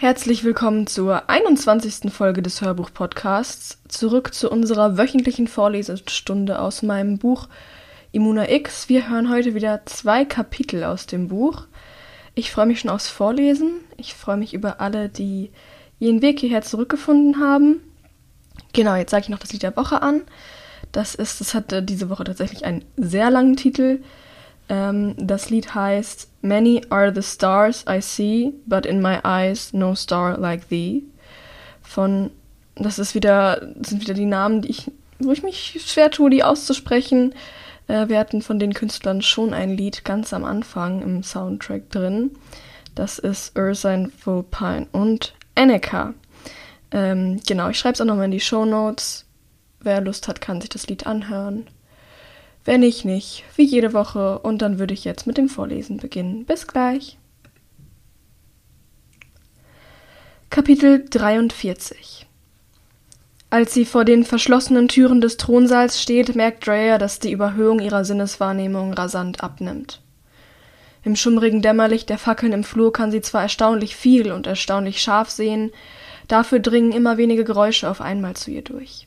Herzlich willkommen zur 21. Folge des Hörbuch-Podcasts. Zurück zu unserer wöchentlichen Vorlesestunde aus meinem Buch Immuna X. Wir hören heute wieder zwei Kapitel aus dem Buch. Ich freue mich schon aufs Vorlesen. Ich freue mich über alle, die ihren Weg hierher zurückgefunden haben. Genau, jetzt sage ich noch das Lied der Woche an. Das ist, das hatte diese Woche tatsächlich einen sehr langen Titel. Ähm, das Lied heißt Many are the stars I see, but in my eyes no star like thee. Von, das ist wieder, sind wieder die Namen, die ich, wo ich mich schwer tue, die auszusprechen. Äh, wir hatten von den Künstlern schon ein Lied ganz am Anfang im Soundtrack drin. Das ist Ursine Vulpine und Enneka. Ähm, genau, ich schreibe es auch nochmal in die Show Notes. Wer Lust hat, kann sich das Lied anhören. Wenn ich nicht, wie jede Woche, und dann würde ich jetzt mit dem Vorlesen beginnen. Bis gleich. Kapitel 43 Als sie vor den verschlossenen Türen des Thronsaals steht, merkt Drea, dass die Überhöhung ihrer Sinneswahrnehmung rasant abnimmt. Im schummrigen Dämmerlicht der Fackeln im Flur kann sie zwar erstaunlich viel und erstaunlich scharf sehen, dafür dringen immer wenige Geräusche auf einmal zu ihr durch.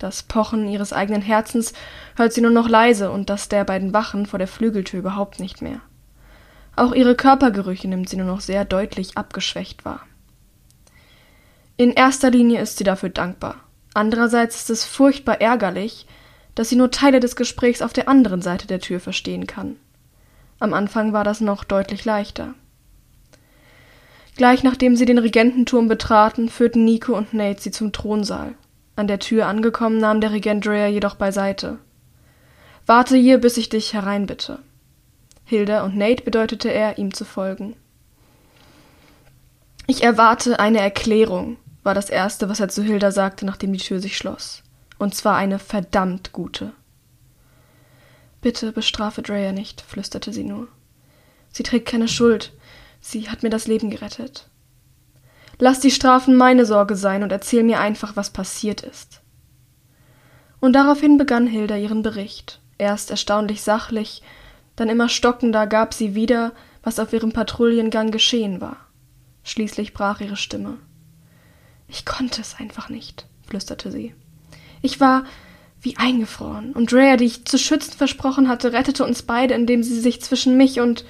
Das Pochen ihres eigenen Herzens hört sie nur noch leise und das der beiden Wachen vor der Flügeltür überhaupt nicht mehr. Auch ihre Körpergerüche nimmt sie nur noch sehr deutlich abgeschwächt wahr. In erster Linie ist sie dafür dankbar. Andererseits ist es furchtbar ärgerlich, dass sie nur Teile des Gesprächs auf der anderen Seite der Tür verstehen kann. Am Anfang war das noch deutlich leichter. Gleich nachdem sie den Regententurm betraten, führten Nico und Nate sie zum Thronsaal. An der Tür angekommen, nahm der Regent Drea jedoch beiseite. Warte hier, bis ich dich hereinbitte. Hilda und Nate bedeutete er, ihm zu folgen. Ich erwarte eine Erklärung, war das Erste, was er zu Hilda sagte, nachdem die Tür sich schloss. Und zwar eine verdammt gute. Bitte bestrafe Drea nicht, flüsterte sie nur. Sie trägt keine Schuld. Sie hat mir das Leben gerettet. Lass die Strafen meine Sorge sein und erzähl mir einfach, was passiert ist. Und daraufhin begann Hilda ihren Bericht. Erst erstaunlich sachlich, dann immer stockender gab sie wieder, was auf ihrem Patrouillengang geschehen war. Schließlich brach ihre Stimme. Ich konnte es einfach nicht, flüsterte sie. Ich war wie eingefroren, und Drea, die ich zu schützen versprochen hatte, rettete uns beide, indem sie sich zwischen mich und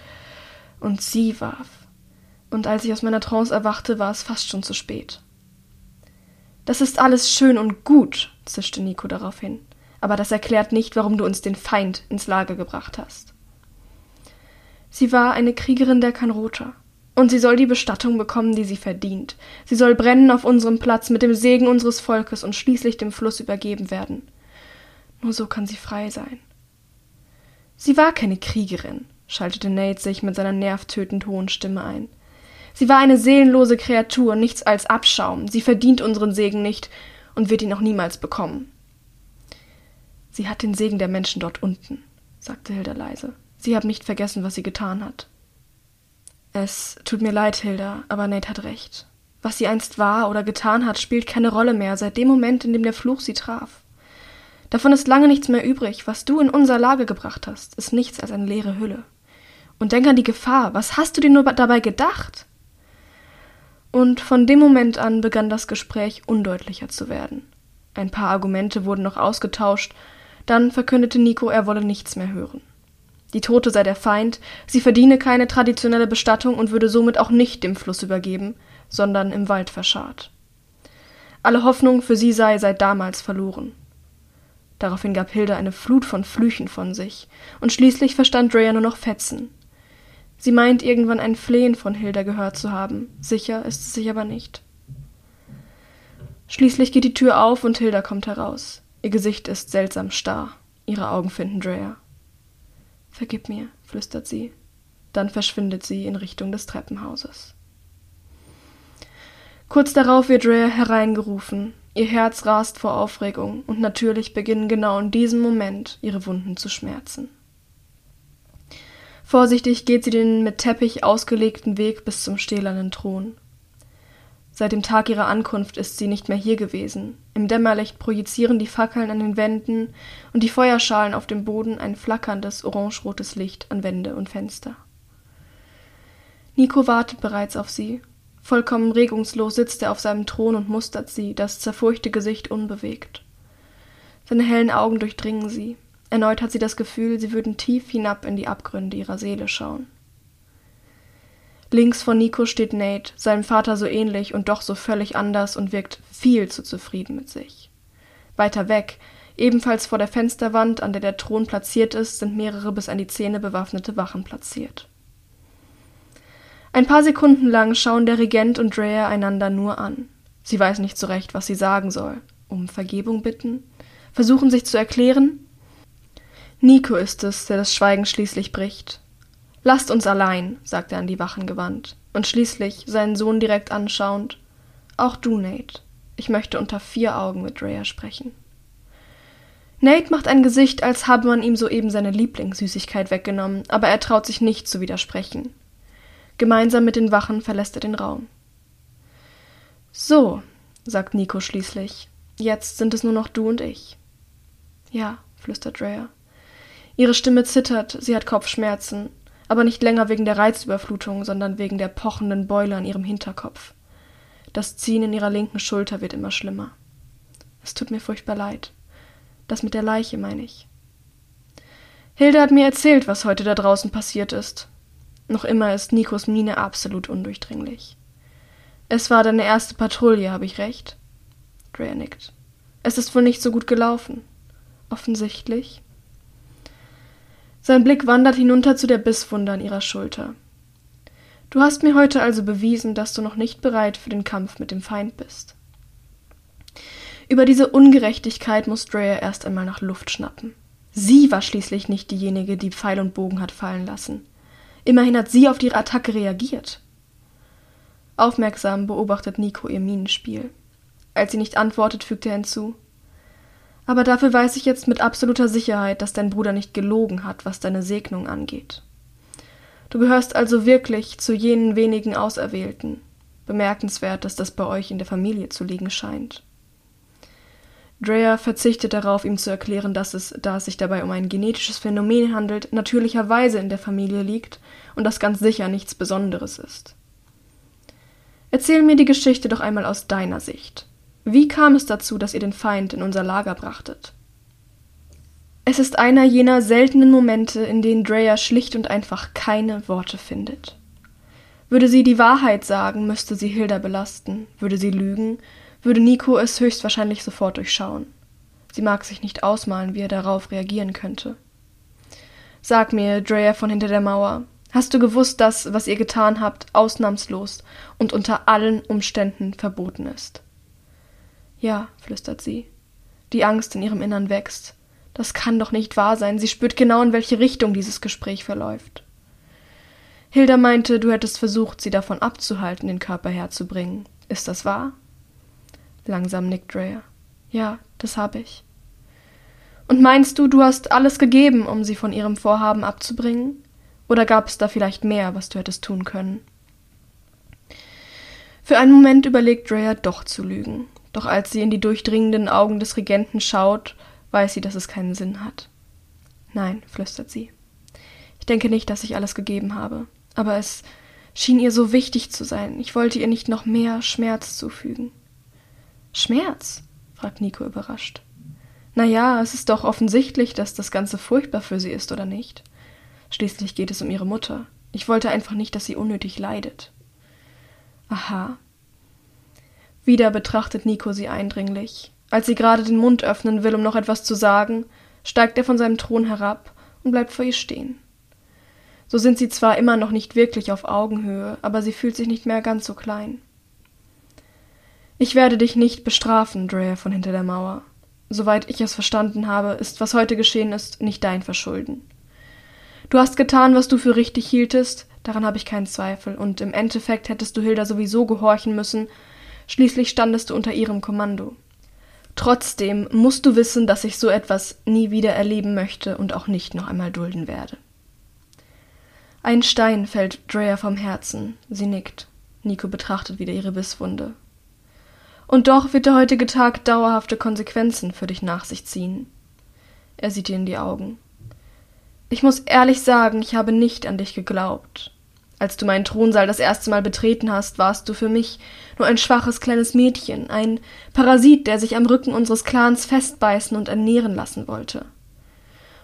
und sie warf und als ich aus meiner Trance erwachte, war es fast schon zu spät. Das ist alles schön und gut, zischte Nico daraufhin, aber das erklärt nicht, warum du uns den Feind ins Lager gebracht hast. Sie war eine Kriegerin der Kanrota, und sie soll die Bestattung bekommen, die sie verdient. Sie soll brennen auf unserem Platz mit dem Segen unseres Volkes und schließlich dem Fluss übergeben werden. Nur so kann sie frei sein. Sie war keine Kriegerin, schaltete Nate sich mit seiner nervtötend hohen Stimme ein. Sie war eine seelenlose Kreatur, nichts als Abschaum. Sie verdient unseren Segen nicht und wird ihn auch niemals bekommen. Sie hat den Segen der Menschen dort unten, sagte Hilda leise. Sie haben nicht vergessen, was sie getan hat. Es tut mir leid, Hilda, aber Nate hat recht. Was sie einst war oder getan hat, spielt keine Rolle mehr seit dem Moment, in dem der Fluch sie traf. Davon ist lange nichts mehr übrig. Was du in unser Lager gebracht hast, ist nichts als eine leere Hülle. Und denk an die Gefahr. Was hast du dir nur dabei gedacht? Und von dem Moment an begann das Gespräch undeutlicher zu werden. Ein paar Argumente wurden noch ausgetauscht, dann verkündete Nico, er wolle nichts mehr hören. Die Tote sei der Feind, sie verdiene keine traditionelle Bestattung und würde somit auch nicht dem Fluss übergeben, sondern im Wald verscharrt. Alle Hoffnung für sie sei seit damals verloren. Daraufhin gab Hilda eine Flut von Flüchen von sich, und schließlich verstand Drea nur noch Fetzen, Sie meint irgendwann ein Flehen von Hilda gehört zu haben. Sicher ist es sich aber nicht. Schließlich geht die Tür auf und Hilda kommt heraus. Ihr Gesicht ist seltsam starr. Ihre Augen finden Drea. Vergib mir, flüstert sie. Dann verschwindet sie in Richtung des Treppenhauses. Kurz darauf wird Drea hereingerufen. Ihr Herz rast vor Aufregung und natürlich beginnen genau in diesem Moment ihre Wunden zu schmerzen. Vorsichtig geht sie den mit Teppich ausgelegten Weg bis zum stählernen Thron. Seit dem Tag ihrer Ankunft ist sie nicht mehr hier gewesen. Im Dämmerlicht projizieren die Fackeln an den Wänden und die Feuerschalen auf dem Boden ein flackerndes orangerotes Licht an Wände und Fenster. Nico wartet bereits auf sie. Vollkommen regungslos sitzt er auf seinem Thron und mustert sie, das zerfurchte Gesicht unbewegt. Seine hellen Augen durchdringen sie. Erneut hat sie das Gefühl, sie würden tief hinab in die Abgründe ihrer Seele schauen. Links von Nico steht Nate, seinem Vater so ähnlich und doch so völlig anders und wirkt viel zu zufrieden mit sich. Weiter weg, ebenfalls vor der Fensterwand, an der der Thron platziert ist, sind mehrere bis an die Zähne bewaffnete Wachen platziert. Ein paar Sekunden lang schauen der Regent und Drea einander nur an. Sie weiß nicht so recht, was sie sagen soll. Um Vergebung bitten? Versuchen sich zu erklären? Nico ist es, der das Schweigen schließlich bricht. Lasst uns allein, sagt er an die Wachen gewandt, und schließlich, seinen Sohn direkt anschauend, auch du, Nate. Ich möchte unter vier Augen mit Drea sprechen. Nate macht ein Gesicht, als habe man ihm soeben seine Lieblingssüßigkeit weggenommen, aber er traut sich nicht zu widersprechen. Gemeinsam mit den Wachen verlässt er den Raum. So, sagt Nico schließlich. Jetzt sind es nur noch du und ich. Ja, flüstert Drea. Ihre Stimme zittert, sie hat Kopfschmerzen, aber nicht länger wegen der Reizüberflutung, sondern wegen der pochenden Beule an ihrem Hinterkopf. Das Ziehen in ihrer linken Schulter wird immer schlimmer. Es tut mir furchtbar leid. Das mit der Leiche, meine ich. Hilde hat mir erzählt, was heute da draußen passiert ist. Noch immer ist Nikos Miene absolut undurchdringlich. Es war deine erste Patrouille, habe ich recht? Drea nickt. Es ist wohl nicht so gut gelaufen. Offensichtlich. Sein Blick wandert hinunter zu der Bisswunde an ihrer Schulter. Du hast mir heute also bewiesen, dass du noch nicht bereit für den Kampf mit dem Feind bist. Über diese Ungerechtigkeit muss Drea erst einmal nach Luft schnappen. Sie war schließlich nicht diejenige, die Pfeil und Bogen hat fallen lassen. Immerhin hat sie auf ihre Attacke reagiert. Aufmerksam beobachtet Nico ihr Minenspiel. Als sie nicht antwortet, fügt er hinzu. Aber dafür weiß ich jetzt mit absoluter Sicherheit, dass dein Bruder nicht gelogen hat, was deine Segnung angeht. Du gehörst also wirklich zu jenen wenigen Auserwählten. Bemerkenswert, dass das bei euch in der Familie zu liegen scheint. Drea verzichtet darauf, ihm zu erklären, dass es, da es sich dabei um ein genetisches Phänomen handelt, natürlicherweise in der Familie liegt und das ganz sicher nichts Besonderes ist. Erzähl mir die Geschichte doch einmal aus deiner Sicht. Wie kam es dazu, dass ihr den Feind in unser Lager brachtet? Es ist einer jener seltenen Momente, in denen Drea schlicht und einfach keine Worte findet. Würde sie die Wahrheit sagen, müsste sie Hilda belasten, würde sie lügen, würde Nico es höchstwahrscheinlich sofort durchschauen. Sie mag sich nicht ausmalen, wie er darauf reagieren könnte. Sag mir, Drea von hinter der Mauer, hast du gewusst, dass, was ihr getan habt, ausnahmslos und unter allen Umständen verboten ist? Ja, flüstert sie. Die Angst in ihrem Innern wächst. Das kann doch nicht wahr sein. Sie spürt genau, in welche Richtung dieses Gespräch verläuft. Hilda meinte, du hättest versucht, sie davon abzuhalten, den Körper herzubringen. Ist das wahr? Langsam nickt Drea. Ja, das habe ich. Und meinst du, du hast alles gegeben, um sie von ihrem Vorhaben abzubringen? Oder gab es da vielleicht mehr, was du hättest tun können? Für einen Moment überlegt Drea doch zu lügen, doch als sie in die durchdringenden Augen des Regenten schaut, weiß sie, dass es keinen Sinn hat. Nein, flüstert sie. Ich denke nicht, dass ich alles gegeben habe, aber es schien ihr so wichtig zu sein. Ich wollte ihr nicht noch mehr Schmerz zufügen. Schmerz? fragt Nico überrascht. Na ja, es ist doch offensichtlich, dass das Ganze furchtbar für sie ist, oder nicht? Schließlich geht es um ihre Mutter. Ich wollte einfach nicht, dass sie unnötig leidet. Aha. Wieder betrachtet Nico sie eindringlich. Als sie gerade den Mund öffnen will, um noch etwas zu sagen, steigt er von seinem Thron herab und bleibt vor ihr stehen. So sind sie zwar immer noch nicht wirklich auf Augenhöhe, aber sie fühlt sich nicht mehr ganz so klein. Ich werde dich nicht bestrafen, Drea von hinter der Mauer. Soweit ich es verstanden habe, ist, was heute geschehen ist, nicht dein Verschulden. Du hast getan, was du für richtig hieltest, daran habe ich keinen Zweifel, und im Endeffekt hättest du Hilda sowieso gehorchen müssen, schließlich standest du unter ihrem Kommando. Trotzdem musst du wissen, dass ich so etwas nie wieder erleben möchte und auch nicht noch einmal dulden werde. Ein Stein fällt Drea vom Herzen. Sie nickt. Nico betrachtet wieder ihre Bisswunde. Und doch wird der heutige Tag dauerhafte Konsequenzen für dich nach sich ziehen. Er sieht ihr in die Augen. Ich muss ehrlich sagen, ich habe nicht an dich geglaubt. Als du meinen Thronsaal das erste Mal betreten hast, warst du für mich nur ein schwaches kleines Mädchen, ein Parasit, der sich am Rücken unseres Clans festbeißen und ernähren lassen wollte.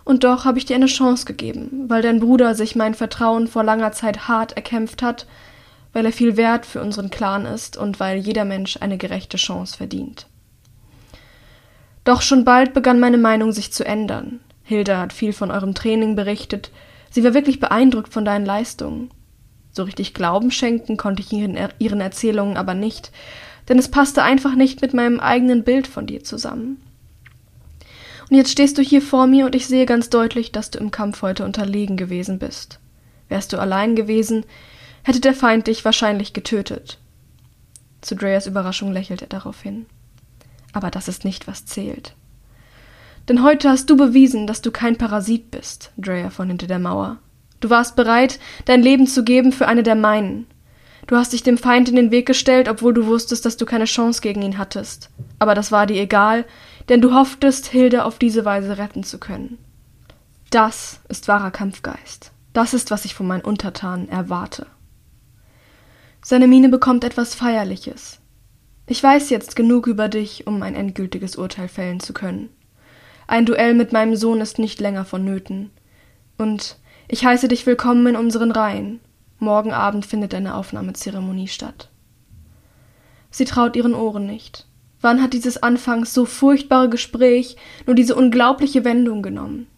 Und doch habe ich dir eine Chance gegeben, weil dein Bruder sich mein Vertrauen vor langer Zeit hart erkämpft hat, weil er viel wert für unseren Clan ist und weil jeder Mensch eine gerechte Chance verdient. Doch schon bald begann meine Meinung sich zu ändern. Hilda hat viel von eurem Training berichtet. Sie war wirklich beeindruckt von deinen Leistungen. So richtig Glauben schenken konnte ich ihren, ihren Erzählungen aber nicht, denn es passte einfach nicht mit meinem eigenen Bild von dir zusammen. Und jetzt stehst du hier vor mir und ich sehe ganz deutlich, dass du im Kampf heute unterlegen gewesen bist. Wärst du allein gewesen, hätte der Feind dich wahrscheinlich getötet. Zu Dreas Überraschung lächelt er darauf hin. Aber das ist nicht, was zählt. Denn heute hast du bewiesen, dass du kein Parasit bist, Drea von hinter der Mauer. Du warst bereit, dein Leben zu geben für eine der meinen. Du hast dich dem Feind in den Weg gestellt, obwohl du wusstest, dass du keine Chance gegen ihn hattest. Aber das war dir egal, denn du hofftest, Hilde auf diese Weise retten zu können. Das ist wahrer Kampfgeist. Das ist, was ich von meinen Untertanen erwarte. Seine Miene bekommt etwas Feierliches. Ich weiß jetzt genug über dich, um ein endgültiges Urteil fällen zu können. Ein Duell mit meinem Sohn ist nicht länger vonnöten. Und ich heiße dich willkommen in unseren Reihen. Morgen Abend findet eine Aufnahmezeremonie statt. Sie traut ihren Ohren nicht. Wann hat dieses anfangs so furchtbare Gespräch nur diese unglaubliche Wendung genommen?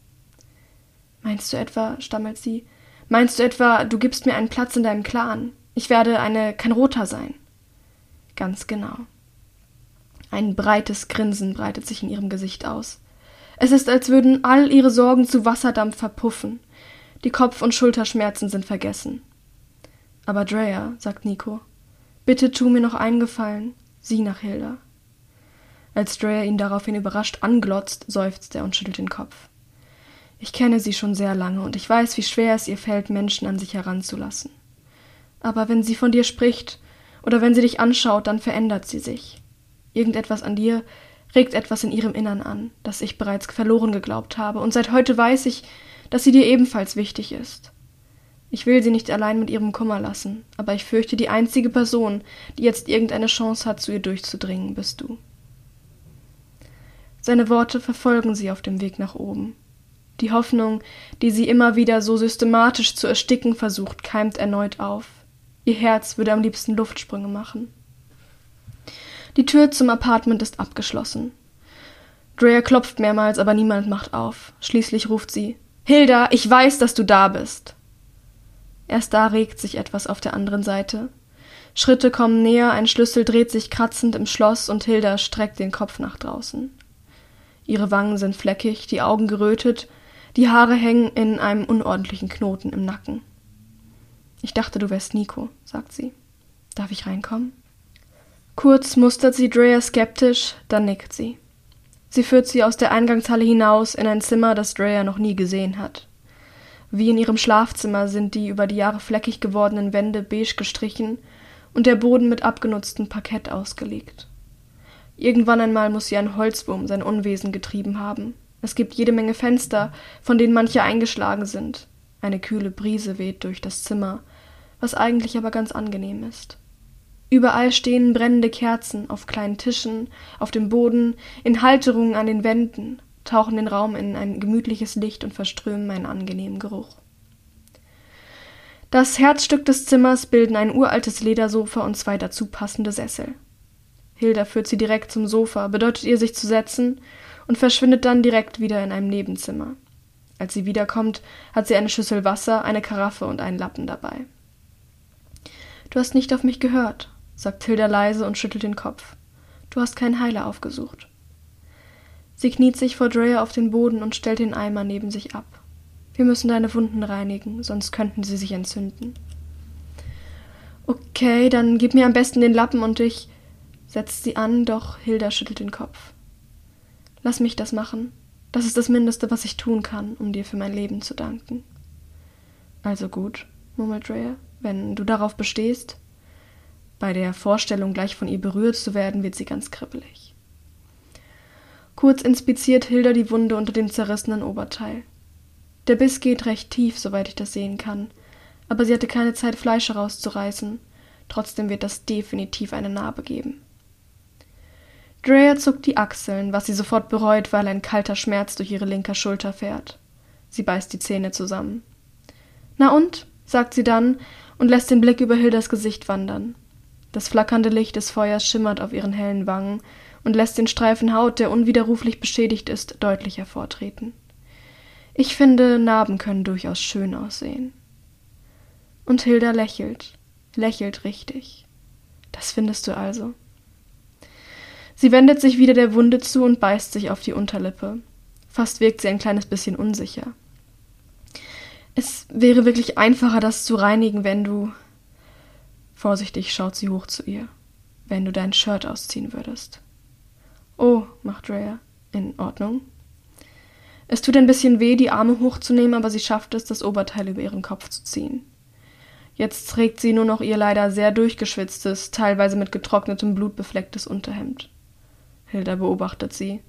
Meinst du etwa, stammelt sie, meinst du etwa, du gibst mir einen Platz in deinem Clan? Ich werde eine Kanrota sein. Ganz genau. Ein breites Grinsen breitet sich in ihrem Gesicht aus. Es ist, als würden all ihre Sorgen zu Wasserdampf verpuffen. Die Kopf- und Schulterschmerzen sind vergessen. Aber Drea, sagt Nico, bitte tu mir noch einen Gefallen, sieh nach Hilda. Als Drea ihn daraufhin überrascht anglotzt, seufzt er und schüttelt den Kopf. Ich kenne sie schon sehr lange und ich weiß, wie schwer es ihr fällt, Menschen an sich heranzulassen. Aber wenn sie von dir spricht oder wenn sie dich anschaut, dann verändert sie sich. Irgendetwas an dir regt etwas in ihrem Innern an, das ich bereits verloren geglaubt habe, und seit heute weiß ich, dass sie dir ebenfalls wichtig ist. Ich will sie nicht allein mit ihrem Kummer lassen, aber ich fürchte, die einzige Person, die jetzt irgendeine Chance hat, zu ihr durchzudringen, bist du. Seine Worte verfolgen sie auf dem Weg nach oben. Die Hoffnung, die sie immer wieder so systematisch zu ersticken versucht, keimt erneut auf. Ihr Herz würde am liebsten Luftsprünge machen. Die Tür zum Apartment ist abgeschlossen. Drea klopft mehrmals, aber niemand macht auf. Schließlich ruft sie Hilda, ich weiß, dass du da bist. Erst da regt sich etwas auf der anderen Seite. Schritte kommen näher, ein Schlüssel dreht sich kratzend im Schloss und Hilda streckt den Kopf nach draußen. Ihre Wangen sind fleckig, die Augen gerötet, die Haare hängen in einem unordentlichen Knoten im Nacken. Ich dachte, du wärst Nico, sagt sie. Darf ich reinkommen? Kurz mustert sie Drea skeptisch, dann nickt sie. Sie führt sie aus der Eingangshalle hinaus in ein Zimmer, das Drea noch nie gesehen hat. Wie in ihrem Schlafzimmer sind die über die Jahre fleckig gewordenen Wände beige gestrichen und der Boden mit abgenutztem Parkett ausgelegt. Irgendwann einmal muss sie ein Holzwurm sein Unwesen getrieben haben. Es gibt jede Menge Fenster, von denen manche eingeschlagen sind. Eine kühle Brise weht durch das Zimmer, was eigentlich aber ganz angenehm ist. Überall stehen brennende Kerzen auf kleinen Tischen, auf dem Boden, in Halterungen an den Wänden, tauchen den Raum in ein gemütliches Licht und verströmen einen angenehmen Geruch. Das Herzstück des Zimmers bilden ein uraltes Ledersofa und zwei dazu passende Sessel. Hilda führt sie direkt zum Sofa, bedeutet ihr, sich zu setzen, und verschwindet dann direkt wieder in einem Nebenzimmer. Als sie wiederkommt, hat sie eine Schüssel Wasser, eine Karaffe und einen Lappen dabei. Du hast nicht auf mich gehört, sagt Hilda leise und schüttelt den Kopf. Du hast keinen Heiler aufgesucht. Sie kniet sich vor Drea auf den Boden und stellt den Eimer neben sich ab. Wir müssen deine Wunden reinigen, sonst könnten sie sich entzünden. Okay, dann gib mir am besten den Lappen und ich. setzt sie an, doch Hilda schüttelt den Kopf. Lass mich das machen. Das ist das Mindeste, was ich tun kann, um dir für mein Leben zu danken. Also gut, murmelt Drea, wenn du darauf bestehst. Bei der Vorstellung, gleich von ihr berührt zu werden, wird sie ganz kribbelig. Kurz inspiziert Hilda die Wunde unter dem zerrissenen Oberteil. Der Biss geht recht tief, soweit ich das sehen kann, aber sie hatte keine Zeit, Fleisch herauszureißen. Trotzdem wird das definitiv eine Narbe geben. Drea zuckt die Achseln, was sie sofort bereut, weil ein kalter Schmerz durch ihre linke Schulter fährt. Sie beißt die Zähne zusammen. Na und? sagt sie dann und lässt den Blick über Hildas Gesicht wandern. Das flackernde Licht des Feuers schimmert auf ihren hellen Wangen und lässt den Streifen Haut, der unwiderruflich beschädigt ist, deutlich hervortreten. Ich finde, Narben können durchaus schön aussehen. Und Hilda lächelt, lächelt richtig. Das findest du also. Sie wendet sich wieder der Wunde zu und beißt sich auf die Unterlippe. Fast wirkt sie ein kleines bisschen unsicher. Es wäre wirklich einfacher, das zu reinigen, wenn du. Vorsichtig schaut sie hoch zu ihr. Wenn du dein Shirt ausziehen würdest. Oh, macht Rhea. In Ordnung. Es tut ein bisschen weh, die Arme hochzunehmen, aber sie schafft es, das Oberteil über ihren Kopf zu ziehen. Jetzt trägt sie nur noch ihr leider sehr durchgeschwitztes, teilweise mit getrocknetem Blut beflecktes Unterhemd. Hilda beobachtet sie.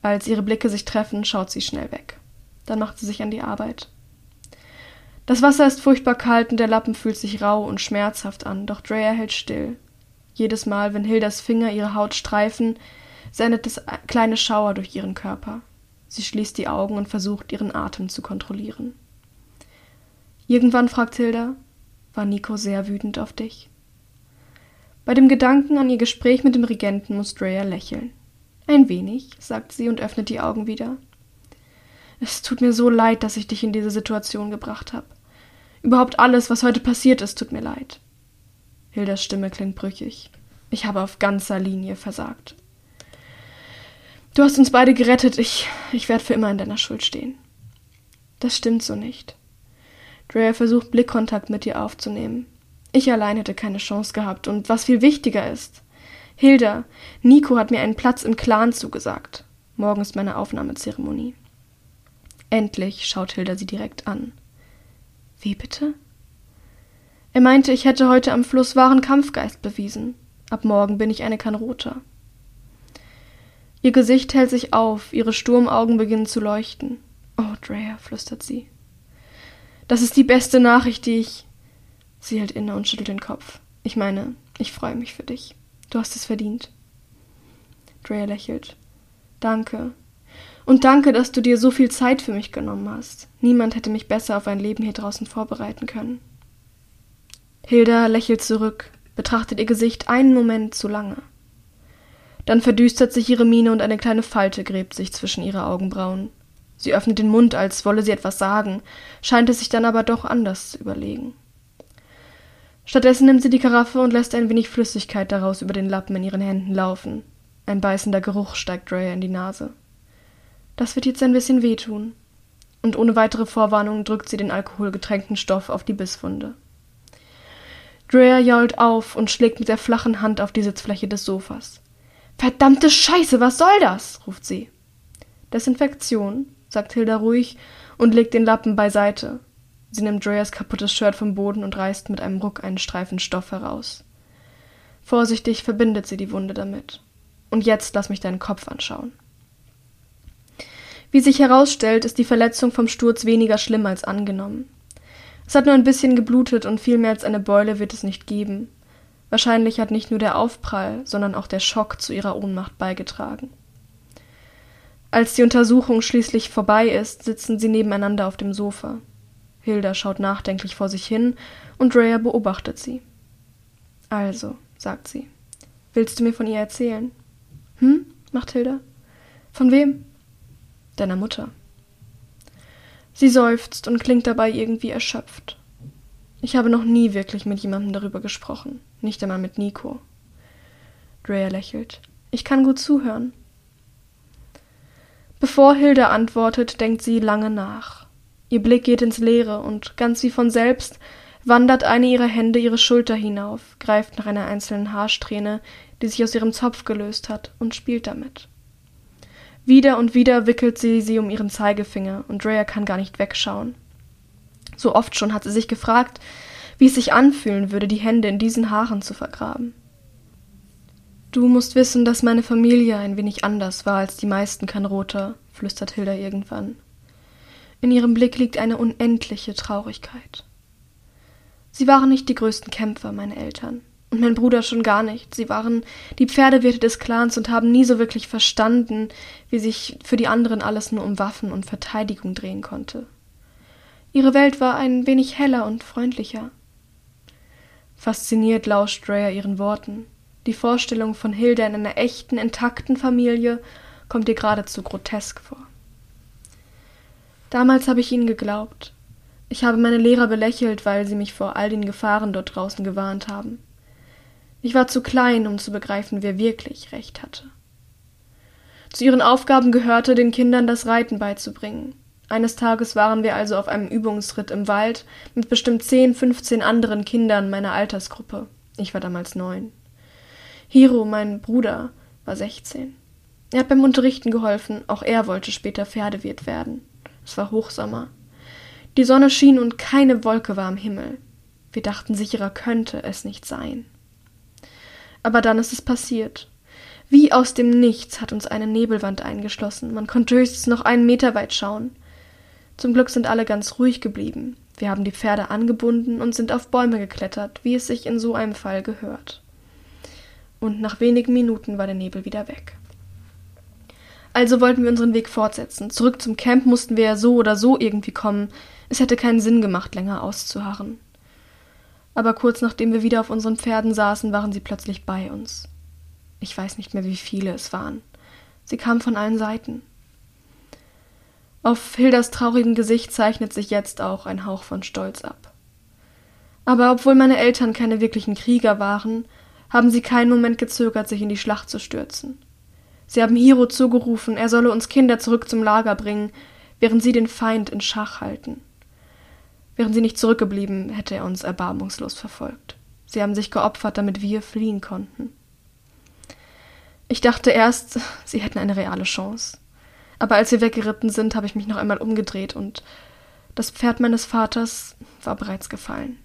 Als ihre Blicke sich treffen, schaut sie schnell weg. Dann macht sie sich an die Arbeit. Das Wasser ist furchtbar kalt und der Lappen fühlt sich rau und schmerzhaft an, doch Drea hält still. Jedes Mal, wenn Hildas Finger ihre Haut streifen, sendet es kleine Schauer durch ihren Körper. Sie schließt die Augen und versucht, ihren Atem zu kontrollieren. Irgendwann fragt Hilda, war Nico sehr wütend auf dich? Bei dem Gedanken an ihr Gespräch mit dem Regenten muss Drea lächeln. Ein wenig, sagt sie und öffnet die Augen wieder. Es tut mir so leid, dass ich dich in diese Situation gebracht habe. Überhaupt alles, was heute passiert ist, tut mir leid. Hildas Stimme klingt brüchig. Ich habe auf ganzer Linie versagt. Du hast uns beide gerettet. Ich, ich werde für immer in deiner Schuld stehen. Das stimmt so nicht. Drea versucht Blickkontakt mit dir aufzunehmen. Ich allein hätte keine Chance gehabt. Und was viel wichtiger ist, Hilda, Nico hat mir einen Platz im Clan zugesagt. Morgen ist meine Aufnahmezeremonie. Endlich schaut Hilda sie direkt an. Wie bitte? Er meinte, ich hätte heute am Fluss wahren Kampfgeist bewiesen. Ab morgen bin ich eine Kanrota. Ihr Gesicht hält sich auf, ihre Sturmaugen beginnen zu leuchten. Oh, Drea, flüstert sie. Das ist die beste Nachricht, die ich. Sie hält inne und schüttelt den Kopf. Ich meine, ich freue mich für dich. Du hast es verdient. Drea lächelt. Danke. Und danke, dass du dir so viel Zeit für mich genommen hast. Niemand hätte mich besser auf ein Leben hier draußen vorbereiten können. Hilda lächelt zurück, betrachtet ihr Gesicht einen Moment zu lange. Dann verdüstert sich ihre Miene und eine kleine Falte gräbt sich zwischen ihre Augenbrauen. Sie öffnet den Mund, als wolle sie etwas sagen, scheint es sich dann aber doch anders zu überlegen. Stattdessen nimmt sie die Karaffe und lässt ein wenig Flüssigkeit daraus über den Lappen in ihren Händen laufen. Ein beißender Geruch steigt Drea in die Nase. Das wird jetzt ein bisschen wehtun. Und ohne weitere Vorwarnung drückt sie den alkoholgetränkten Stoff auf die Bisswunde. Drea jault auf und schlägt mit der flachen Hand auf die Sitzfläche des Sofas. Verdammte Scheiße, was soll das? ruft sie. Desinfektion, sagt Hilda ruhig und legt den Lappen beiseite. Sie nimmt Dreas kaputtes Shirt vom Boden und reißt mit einem Ruck einen Streifen Stoff heraus. Vorsichtig verbindet sie die Wunde damit. Und jetzt lass mich deinen Kopf anschauen. Wie sich herausstellt, ist die Verletzung vom Sturz weniger schlimm als angenommen. Es hat nur ein bisschen geblutet und viel mehr als eine Beule wird es nicht geben. Wahrscheinlich hat nicht nur der Aufprall, sondern auch der Schock zu ihrer Ohnmacht beigetragen. Als die Untersuchung schließlich vorbei ist, sitzen sie nebeneinander auf dem Sofa. Hilda schaut nachdenklich vor sich hin und Rhea beobachtet sie. Also, sagt sie, willst du mir von ihr erzählen? Hm? macht Hilda. Von wem? Deiner Mutter. Sie seufzt und klingt dabei irgendwie erschöpft. Ich habe noch nie wirklich mit jemandem darüber gesprochen, nicht einmal mit Nico. Drea lächelt. Ich kann gut zuhören. Bevor Hilda antwortet, denkt sie lange nach. Ihr Blick geht ins Leere und ganz wie von selbst wandert eine ihrer Hände ihre Schulter hinauf, greift nach einer einzelnen Haarsträhne, die sich aus ihrem Zopf gelöst hat, und spielt damit. Wieder und wieder wickelt sie sie um ihren Zeigefinger, und Drea kann gar nicht wegschauen. So oft schon hat sie sich gefragt, wie es sich anfühlen würde, die Hände in diesen Haaren zu vergraben. Du musst wissen, dass meine Familie ein wenig anders war als die meisten Kanroter, flüstert Hilda irgendwann. In ihrem Blick liegt eine unendliche Traurigkeit. Sie waren nicht die größten Kämpfer, meine Eltern. Und mein Bruder schon gar nicht. Sie waren die Pferdewirte des Clans und haben nie so wirklich verstanden, wie sich für die anderen alles nur um Waffen und Verteidigung drehen konnte. Ihre Welt war ein wenig heller und freundlicher. Fasziniert lauscht Rhea ihren Worten. Die Vorstellung von Hilda in einer echten, intakten Familie kommt ihr geradezu grotesk vor. Damals habe ich ihnen geglaubt. Ich habe meine Lehrer belächelt, weil sie mich vor all den Gefahren dort draußen gewarnt haben. Ich war zu klein, um zu begreifen, wer wirklich recht hatte. Zu ihren Aufgaben gehörte, den Kindern das Reiten beizubringen. Eines Tages waren wir also auf einem Übungsritt im Wald mit bestimmt zehn, fünfzehn anderen Kindern meiner Altersgruppe. Ich war damals neun. Hiro, mein Bruder, war sechzehn. Er hat beim Unterrichten geholfen, auch er wollte später Pferdewirt werden. Es war Hochsommer. Die Sonne schien und keine Wolke war am Himmel. Wir dachten, sicherer könnte es nicht sein. Aber dann ist es passiert. Wie aus dem Nichts hat uns eine Nebelwand eingeschlossen. Man konnte höchstens noch einen Meter weit schauen. Zum Glück sind alle ganz ruhig geblieben. Wir haben die Pferde angebunden und sind auf Bäume geklettert, wie es sich in so einem Fall gehört. Und nach wenigen Minuten war der Nebel wieder weg. Also wollten wir unseren Weg fortsetzen. Zurück zum Camp mussten wir ja so oder so irgendwie kommen. Es hätte keinen Sinn gemacht, länger auszuharren aber kurz nachdem wir wieder auf unseren Pferden saßen, waren sie plötzlich bei uns. Ich weiß nicht mehr, wie viele es waren. Sie kamen von allen Seiten. Auf Hildas traurigem Gesicht zeichnet sich jetzt auch ein Hauch von Stolz ab. Aber obwohl meine Eltern keine wirklichen Krieger waren, haben sie keinen Moment gezögert, sich in die Schlacht zu stürzen. Sie haben Hiro zugerufen, er solle uns Kinder zurück zum Lager bringen, während sie den Feind in Schach halten. Wären sie nicht zurückgeblieben, hätte er uns erbarmungslos verfolgt. Sie haben sich geopfert, damit wir fliehen konnten. Ich dachte erst, sie hätten eine reale Chance. Aber als wir weggeritten sind, habe ich mich noch einmal umgedreht und das Pferd meines Vaters war bereits gefallen.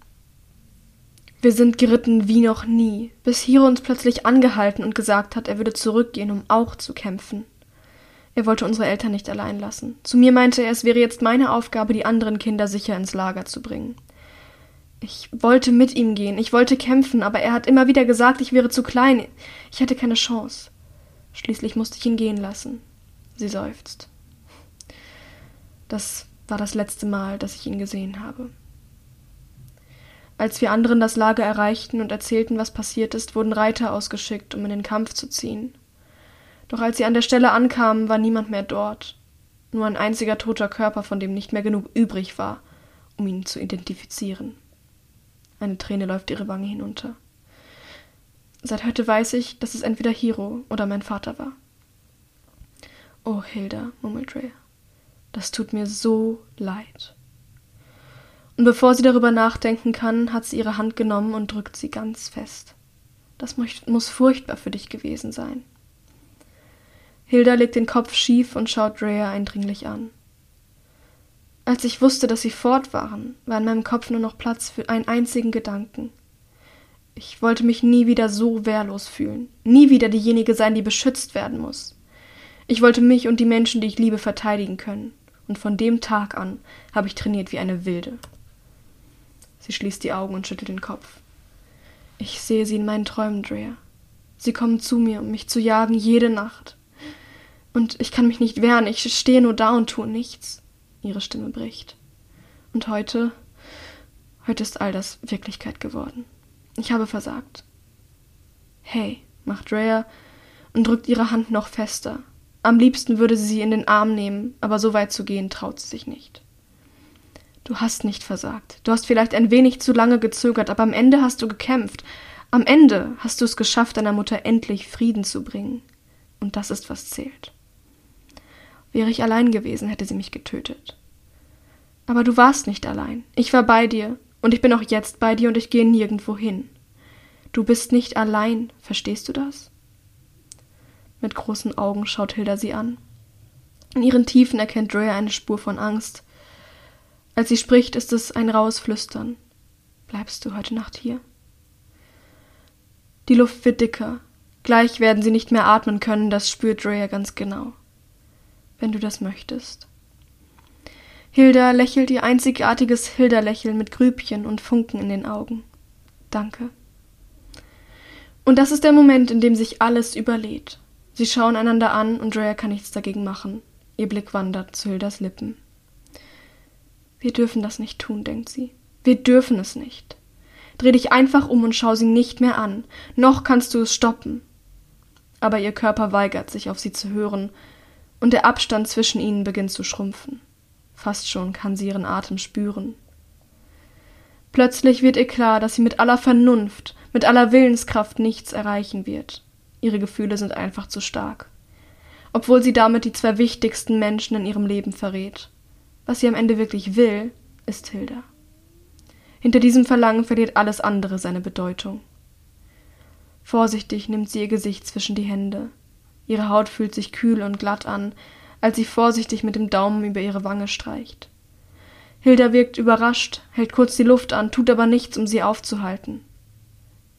Wir sind geritten wie noch nie, bis Hiro uns plötzlich angehalten und gesagt hat, er würde zurückgehen, um auch zu kämpfen. Er wollte unsere Eltern nicht allein lassen. Zu mir meinte er, es wäre jetzt meine Aufgabe, die anderen Kinder sicher ins Lager zu bringen. Ich wollte mit ihm gehen, ich wollte kämpfen, aber er hat immer wieder gesagt, ich wäre zu klein, ich hätte keine Chance. Schließlich musste ich ihn gehen lassen. Sie seufzt. Das war das letzte Mal, dass ich ihn gesehen habe. Als wir anderen das Lager erreichten und erzählten, was passiert ist, wurden Reiter ausgeschickt, um in den Kampf zu ziehen. Doch als sie an der Stelle ankamen, war niemand mehr dort. Nur ein einziger toter Körper, von dem nicht mehr genug übrig war, um ihn zu identifizieren. Eine Träne läuft ihre Wange hinunter. Seit heute weiß ich, dass es entweder Hiro oder mein Vater war. Oh, Hilda, murmelt Rhea, das tut mir so leid. Und bevor sie darüber nachdenken kann, hat sie ihre Hand genommen und drückt sie ganz fest. Das muss furchtbar für dich gewesen sein. Hilda legt den Kopf schief und schaut Rhea eindringlich an. Als ich wusste, dass sie fort waren, war in meinem Kopf nur noch Platz für einen einzigen Gedanken. Ich wollte mich nie wieder so wehrlos fühlen, nie wieder diejenige sein, die beschützt werden muss. Ich wollte mich und die Menschen, die ich liebe, verteidigen können, und von dem Tag an habe ich trainiert wie eine Wilde. Sie schließt die Augen und schüttelt den Kopf. Ich sehe sie in meinen Träumen, Drea. Sie kommen zu mir, um mich zu jagen, jede Nacht. Und ich kann mich nicht wehren, ich stehe nur da und tue nichts. Ihre Stimme bricht. Und heute, heute ist all das Wirklichkeit geworden. Ich habe versagt. Hey, macht Rhea und drückt ihre Hand noch fester. Am liebsten würde sie sie in den Arm nehmen, aber so weit zu gehen traut sie sich nicht. Du hast nicht versagt. Du hast vielleicht ein wenig zu lange gezögert, aber am Ende hast du gekämpft. Am Ende hast du es geschafft, deiner Mutter endlich Frieden zu bringen. Und das ist, was zählt. Wäre ich allein gewesen, hätte sie mich getötet. Aber du warst nicht allein. Ich war bei dir, und ich bin auch jetzt bei dir, und ich gehe nirgendwo hin. Du bist nicht allein, verstehst du das? Mit großen Augen schaut Hilda sie an. In ihren Tiefen erkennt Drea eine Spur von Angst. Als sie spricht, ist es ein raues Flüstern. Bleibst du heute Nacht hier? Die Luft wird dicker. Gleich werden sie nicht mehr atmen können, das spürt Drea ganz genau wenn du das möchtest. Hilda lächelt ihr einzigartiges Hilda-Lächeln mit Grübchen und Funken in den Augen. Danke. Und das ist der Moment, in dem sich alles überlädt. Sie schauen einander an und Drea kann nichts dagegen machen. Ihr Blick wandert zu Hildas Lippen. Wir dürfen das nicht tun, denkt sie. Wir dürfen es nicht. Dreh dich einfach um und schau sie nicht mehr an. Noch kannst du es stoppen. Aber ihr Körper weigert sich, auf sie zu hören, und der Abstand zwischen ihnen beginnt zu schrumpfen. Fast schon kann sie ihren Atem spüren. Plötzlich wird ihr klar, dass sie mit aller Vernunft, mit aller Willenskraft nichts erreichen wird. Ihre Gefühle sind einfach zu stark. Obwohl sie damit die zwei wichtigsten Menschen in ihrem Leben verrät. Was sie am Ende wirklich will, ist Hilda. Hinter diesem Verlangen verliert alles andere seine Bedeutung. Vorsichtig nimmt sie ihr Gesicht zwischen die Hände. Ihre Haut fühlt sich kühl und glatt an, als sie vorsichtig mit dem Daumen über ihre Wange streicht. Hilda wirkt überrascht, hält kurz die Luft an, tut aber nichts, um sie aufzuhalten.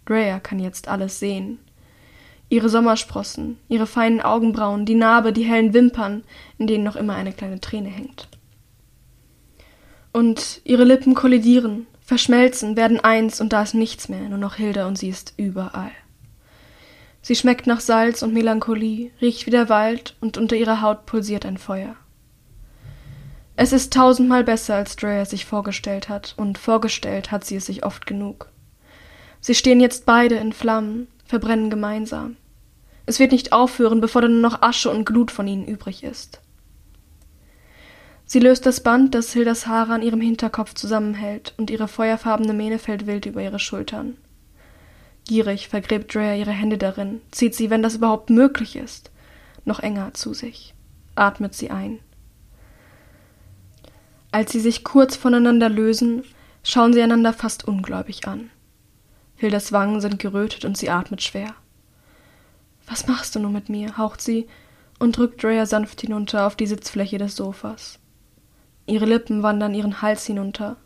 Drea kann jetzt alles sehen. Ihre Sommersprossen, ihre feinen Augenbrauen, die Narbe, die hellen Wimpern, in denen noch immer eine kleine Träne hängt. Und ihre Lippen kollidieren, verschmelzen, werden eins und da ist nichts mehr, nur noch Hilda und sie ist überall. Sie schmeckt nach Salz und Melancholie, riecht wie der Wald und unter ihrer Haut pulsiert ein Feuer. Es ist tausendmal besser, als Drea es sich vorgestellt hat, und vorgestellt hat sie es sich oft genug. Sie stehen jetzt beide in Flammen, verbrennen gemeinsam. Es wird nicht aufhören, bevor dann nur noch Asche und Glut von ihnen übrig ist. Sie löst das Band, das Hildas Haare an ihrem Hinterkopf zusammenhält, und ihre feuerfarbene Mähne fällt wild über ihre Schultern. Gierig vergräbt Drea ihre Hände darin, zieht sie, wenn das überhaupt möglich ist, noch enger zu sich, atmet sie ein. Als sie sich kurz voneinander lösen, schauen sie einander fast ungläubig an. Hildas Wangen sind gerötet und sie atmet schwer. Was machst du nur mit mir? haucht sie und drückt Drea sanft hinunter auf die Sitzfläche des Sofas. Ihre Lippen wandern ihren Hals hinunter,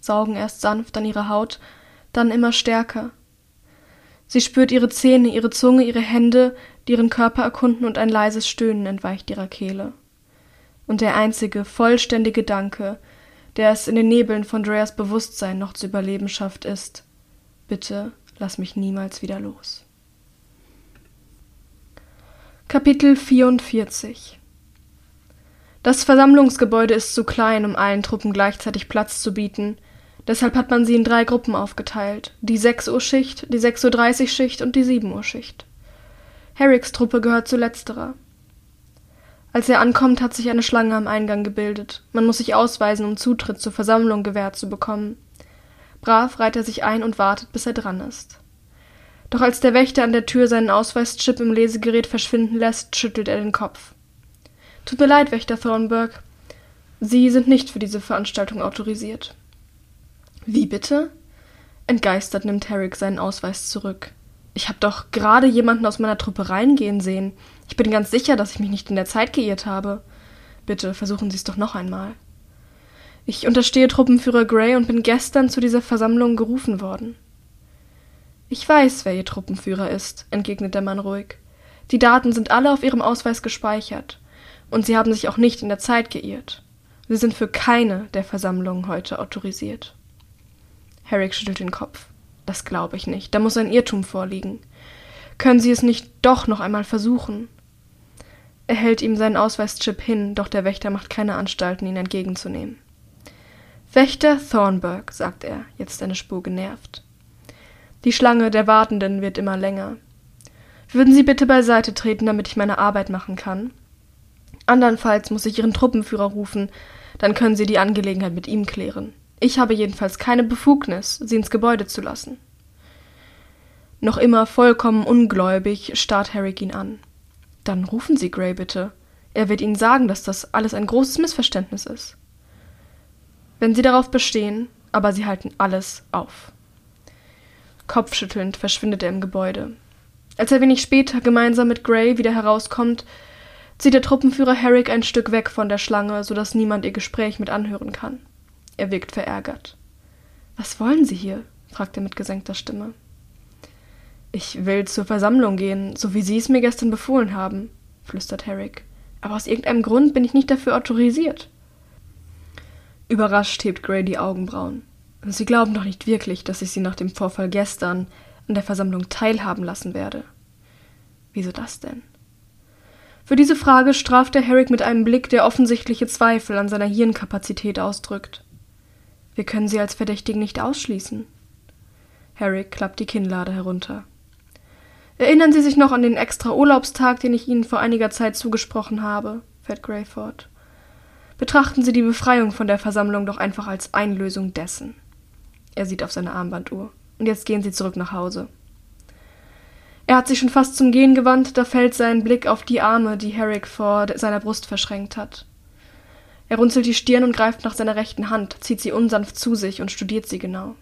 saugen erst sanft an ihre Haut, dann immer stärker. Sie spürt ihre Zähne, ihre Zunge, ihre Hände, die ihren Körper erkunden und ein leises Stöhnen entweicht ihrer Kehle. Und der einzige, vollständige Gedanke, der es in den Nebeln von Dreas Bewusstsein noch zu überleben schafft, ist Bitte lass mich niemals wieder los. Kapitel 44 das Versammlungsgebäude ist zu klein, um allen Truppen gleichzeitig Platz zu bieten. Deshalb hat man sie in drei Gruppen aufgeteilt. Die 6 Uhr Schicht, die 6.30 Uhr Schicht und die 7 Uhr Schicht. Herricks Truppe gehört zu letzterer. Als er ankommt, hat sich eine Schlange am Eingang gebildet. Man muss sich ausweisen, um Zutritt zur Versammlung gewährt zu bekommen. Brav reiht er sich ein und wartet, bis er dran ist. Doch als der Wächter an der Tür seinen Ausweischip im Lesegerät verschwinden lässt, schüttelt er den Kopf. Tut mir leid, Wächter Thornburg. Sie sind nicht für diese Veranstaltung autorisiert. Wie bitte? Entgeistert nimmt Herrick seinen Ausweis zurück. Ich habe doch gerade jemanden aus meiner Truppe reingehen sehen. Ich bin ganz sicher, dass ich mich nicht in der Zeit geirrt habe. Bitte versuchen Sie es doch noch einmal. Ich unterstehe Truppenführer Gray und bin gestern zu dieser Versammlung gerufen worden. Ich weiß, wer Ihr Truppenführer ist, entgegnet der Mann ruhig. Die Daten sind alle auf Ihrem Ausweis gespeichert. Und sie haben sich auch nicht in der Zeit geirrt. Sie sind für keine der Versammlungen heute autorisiert. Herrick schüttelt den Kopf. Das glaube ich nicht. Da muss ein Irrtum vorliegen. Können Sie es nicht doch noch einmal versuchen? Er hält ihm seinen Ausweischip hin, doch der Wächter macht keine Anstalten, ihn entgegenzunehmen. Wächter Thornburg, sagt er, jetzt eine Spur genervt. Die Schlange der Wartenden wird immer länger. Würden Sie bitte beiseite treten, damit ich meine Arbeit machen kann? Andernfalls muss ich Ihren Truppenführer rufen, dann können Sie die Angelegenheit mit ihm klären. Ich habe jedenfalls keine Befugnis, Sie ins Gebäude zu lassen. Noch immer vollkommen ungläubig starrt Harry ihn an. Dann rufen Sie Gray bitte. Er wird Ihnen sagen, dass das alles ein großes Missverständnis ist. Wenn Sie darauf bestehen, aber Sie halten alles auf. Kopfschüttelnd verschwindet er im Gebäude. Als er wenig später gemeinsam mit Gray wieder herauskommt, zieht der Truppenführer Herrick ein Stück weg von der Schlange, so dass niemand ihr Gespräch mit anhören kann. Er wirkt verärgert. Was wollen Sie hier? fragt er mit gesenkter Stimme. Ich will zur Versammlung gehen, so wie Sie es mir gestern befohlen haben, flüstert Herrick. Aber aus irgendeinem Grund bin ich nicht dafür autorisiert. Überrascht hebt Gray die Augenbrauen. Sie glauben doch nicht wirklich, dass ich Sie nach dem Vorfall gestern an der Versammlung teilhaben lassen werde. Wieso das denn? Für diese Frage straft er Herrick mit einem Blick, der offensichtliche Zweifel an seiner Hirnkapazität ausdrückt. Wir können Sie als Verdächtigen nicht ausschließen. Herrick klappt die Kinnlade herunter. Erinnern Sie sich noch an den extra Urlaubstag, den ich Ihnen vor einiger Zeit zugesprochen habe? fährt Gray fort. Betrachten Sie die Befreiung von der Versammlung doch einfach als Einlösung dessen. Er sieht auf seine Armbanduhr. Und jetzt gehen Sie zurück nach Hause. Er hat sich schon fast zum Gehen gewandt, da fällt sein Blick auf die Arme, die Herrick vor seiner Brust verschränkt hat. Er runzelt die Stirn und greift nach seiner rechten Hand, zieht sie unsanft zu sich und studiert sie genau.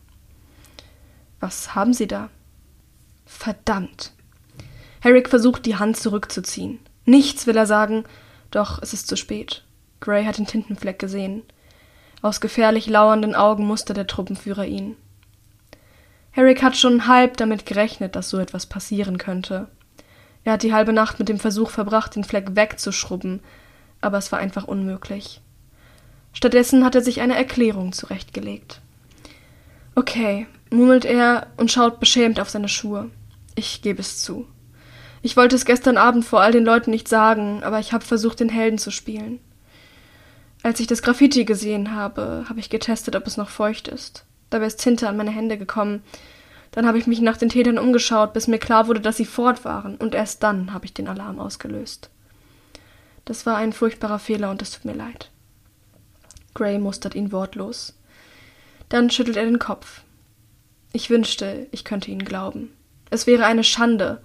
Was haben Sie da? Verdammt. Herrick versucht, die Hand zurückzuziehen. Nichts will er sagen, doch es ist zu spät. Gray hat den Tintenfleck gesehen. Aus gefährlich lauernden Augen mustert der Truppenführer ihn. Herrick hat schon halb damit gerechnet, dass so etwas passieren könnte. Er hat die halbe Nacht mit dem Versuch verbracht, den Fleck wegzuschrubben, aber es war einfach unmöglich. Stattdessen hat er sich eine Erklärung zurechtgelegt. Okay, murmelt er und schaut beschämt auf seine Schuhe. Ich gebe es zu. Ich wollte es gestern Abend vor all den Leuten nicht sagen, aber ich habe versucht, den Helden zu spielen. Als ich das Graffiti gesehen habe, habe ich getestet, ob es noch feucht ist. Dabei ist Tinte an meine Hände gekommen. Dann habe ich mich nach den Tätern umgeschaut, bis mir klar wurde, dass sie fort waren, und erst dann habe ich den Alarm ausgelöst. Das war ein furchtbarer Fehler und es tut mir leid. Gray mustert ihn wortlos. Dann schüttelt er den Kopf. Ich wünschte, ich könnte Ihnen glauben. Es wäre eine Schande,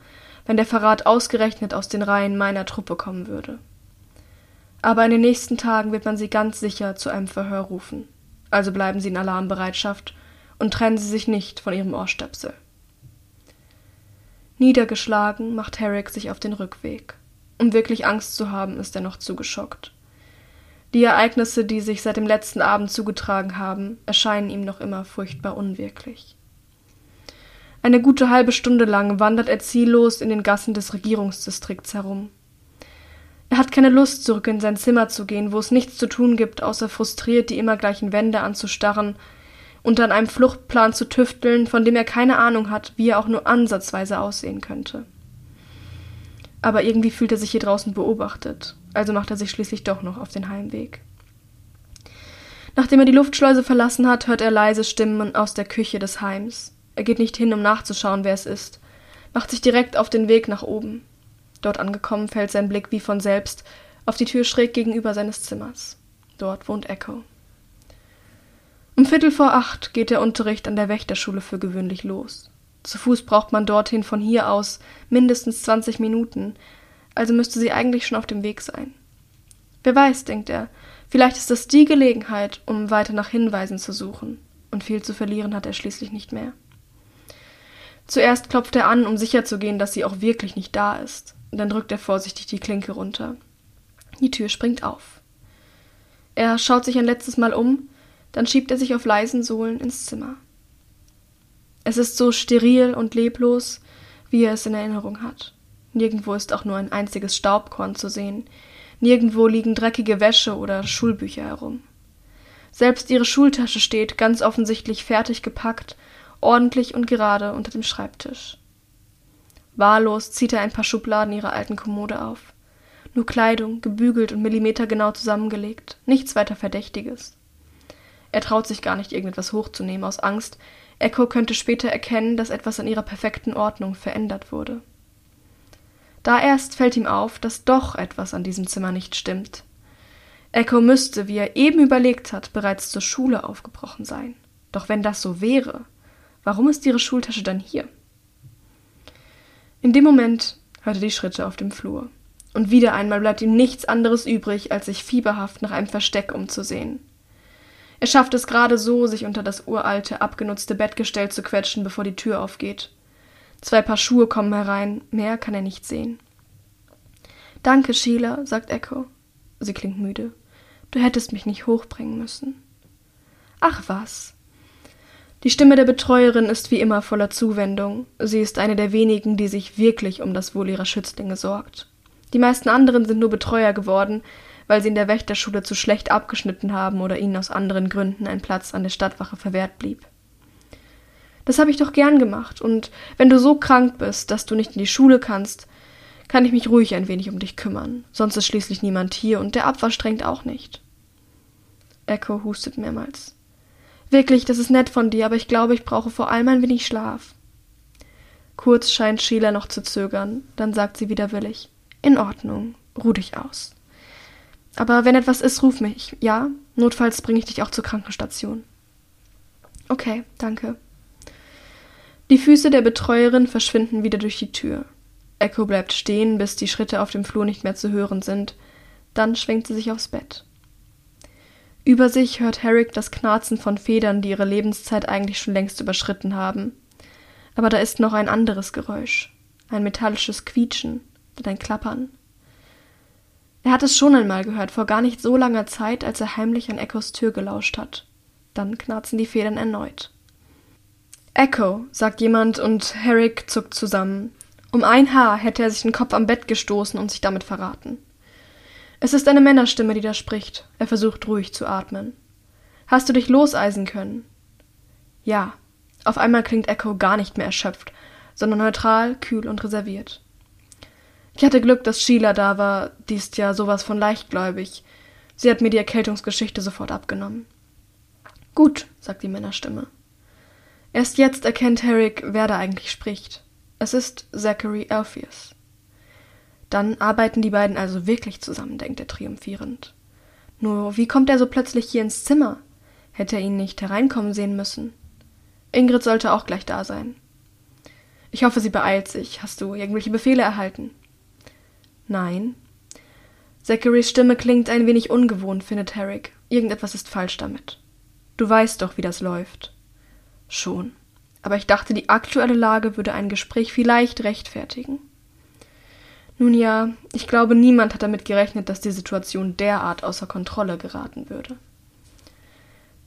wenn der Verrat ausgerechnet aus den Reihen meiner Truppe kommen würde. Aber in den nächsten Tagen wird man Sie ganz sicher zu einem Verhör rufen also bleiben Sie in Alarmbereitschaft und trennen Sie sich nicht von Ihrem Ohrstöpsel. Niedergeschlagen macht Herrick sich auf den Rückweg. Um wirklich Angst zu haben, ist er noch zu geschockt. Die Ereignisse, die sich seit dem letzten Abend zugetragen haben, erscheinen ihm noch immer furchtbar unwirklich. Eine gute halbe Stunde lang wandert er ziellos in den Gassen des Regierungsdistrikts herum. Er hat keine Lust, zurück in sein Zimmer zu gehen, wo es nichts zu tun gibt, außer frustriert die immer gleichen Wände anzustarren und an einem Fluchtplan zu tüfteln, von dem er keine Ahnung hat, wie er auch nur ansatzweise aussehen könnte. Aber irgendwie fühlt er sich hier draußen beobachtet, also macht er sich schließlich doch noch auf den Heimweg. Nachdem er die Luftschleuse verlassen hat, hört er leise Stimmen aus der Küche des Heims. Er geht nicht hin, um nachzuschauen, wer es ist, macht sich direkt auf den Weg nach oben. Dort angekommen, fällt sein Blick wie von selbst auf die Tür schräg gegenüber seines Zimmers. Dort wohnt Echo. Um Viertel vor acht geht der Unterricht an der Wächterschule für gewöhnlich los. Zu Fuß braucht man dorthin von hier aus mindestens zwanzig Minuten, also müsste sie eigentlich schon auf dem Weg sein. Wer weiß, denkt er, vielleicht ist das die Gelegenheit, um weiter nach Hinweisen zu suchen, und viel zu verlieren hat er schließlich nicht mehr. Zuerst klopft er an, um sicherzugehen, dass sie auch wirklich nicht da ist. Dann drückt er vorsichtig die Klinke runter. Die Tür springt auf. Er schaut sich ein letztes Mal um, dann schiebt er sich auf leisen Sohlen ins Zimmer. Es ist so steril und leblos, wie er es in Erinnerung hat. Nirgendwo ist auch nur ein einziges Staubkorn zu sehen, nirgendwo liegen dreckige Wäsche oder Schulbücher herum. Selbst ihre Schultasche steht, ganz offensichtlich fertig gepackt, ordentlich und gerade unter dem Schreibtisch. Wahllos zieht er ein paar Schubladen ihrer alten Kommode auf. Nur Kleidung, gebügelt und millimetergenau zusammengelegt, nichts weiter Verdächtiges. Er traut sich gar nicht, irgendetwas hochzunehmen, aus Angst, Echo könnte später erkennen, dass etwas an ihrer perfekten Ordnung verändert wurde. Da erst fällt ihm auf, dass doch etwas an diesem Zimmer nicht stimmt. Echo müsste, wie er eben überlegt hat, bereits zur Schule aufgebrochen sein. Doch wenn das so wäre, warum ist ihre Schultasche dann hier? In dem Moment hört er die Schritte auf dem Flur. Und wieder einmal bleibt ihm nichts anderes übrig, als sich fieberhaft nach einem Versteck umzusehen. Er schafft es gerade so, sich unter das uralte, abgenutzte Bettgestell zu quetschen, bevor die Tür aufgeht. Zwei Paar Schuhe kommen herein, mehr kann er nicht sehen. Danke, Sheila, sagt Echo. Sie klingt müde. Du hättest mich nicht hochbringen müssen. Ach was, die Stimme der Betreuerin ist wie immer voller Zuwendung. Sie ist eine der wenigen, die sich wirklich um das Wohl ihrer Schützlinge sorgt. Die meisten anderen sind nur Betreuer geworden, weil sie in der Wächterschule zu schlecht abgeschnitten haben oder ihnen aus anderen Gründen ein Platz an der Stadtwache verwehrt blieb. Das habe ich doch gern gemacht, und wenn du so krank bist, dass du nicht in die Schule kannst, kann ich mich ruhig ein wenig um dich kümmern, sonst ist schließlich niemand hier und der Abwasch drängt auch nicht. Echo hustet mehrmals. Wirklich, das ist nett von dir, aber ich glaube, ich brauche vor allem ein wenig Schlaf. Kurz scheint Sheila noch zu zögern, dann sagt sie widerwillig. In Ordnung, ruh dich aus. Aber wenn etwas ist, ruf mich, ja? Notfalls bringe ich dich auch zur Krankenstation. Okay, danke. Die Füße der Betreuerin verschwinden wieder durch die Tür. Echo bleibt stehen, bis die Schritte auf dem Flur nicht mehr zu hören sind. Dann schwenkt sie sich aufs Bett. Über sich hört Herrick das Knarzen von Federn, die ihre Lebenszeit eigentlich schon längst überschritten haben. Aber da ist noch ein anderes Geräusch, ein metallisches Quietschen und ein Klappern. Er hat es schon einmal gehört, vor gar nicht so langer Zeit, als er heimlich an Echos Tür gelauscht hat. Dann knarzen die Federn erneut. Echo, sagt jemand, und Herrick zuckt zusammen. Um ein Haar hätte er sich den Kopf am Bett gestoßen und sich damit verraten. Es ist eine Männerstimme, die da spricht. Er versucht ruhig zu atmen. Hast du dich loseisen können? Ja. Auf einmal klingt Echo gar nicht mehr erschöpft, sondern neutral, kühl und reserviert. Ich hatte Glück, dass Sheila da war, die ist ja sowas von leichtgläubig. Sie hat mir die Erkältungsgeschichte sofort abgenommen. Gut, sagt die Männerstimme. Erst jetzt erkennt Herrick, wer da eigentlich spricht. Es ist Zachary Alpheus. Dann arbeiten die beiden also wirklich zusammen, denkt er triumphierend. Nur wie kommt er so plötzlich hier ins Zimmer? Hätte er ihn nicht hereinkommen sehen müssen? Ingrid sollte auch gleich da sein. Ich hoffe, sie beeilt sich. Hast du irgendwelche Befehle erhalten? Nein. Zacharys Stimme klingt ein wenig ungewohnt, findet Herrick. Irgendetwas ist falsch damit. Du weißt doch, wie das läuft. Schon. Aber ich dachte, die aktuelle Lage würde ein Gespräch vielleicht rechtfertigen. Nun ja, ich glaube, niemand hat damit gerechnet, dass die Situation derart außer Kontrolle geraten würde.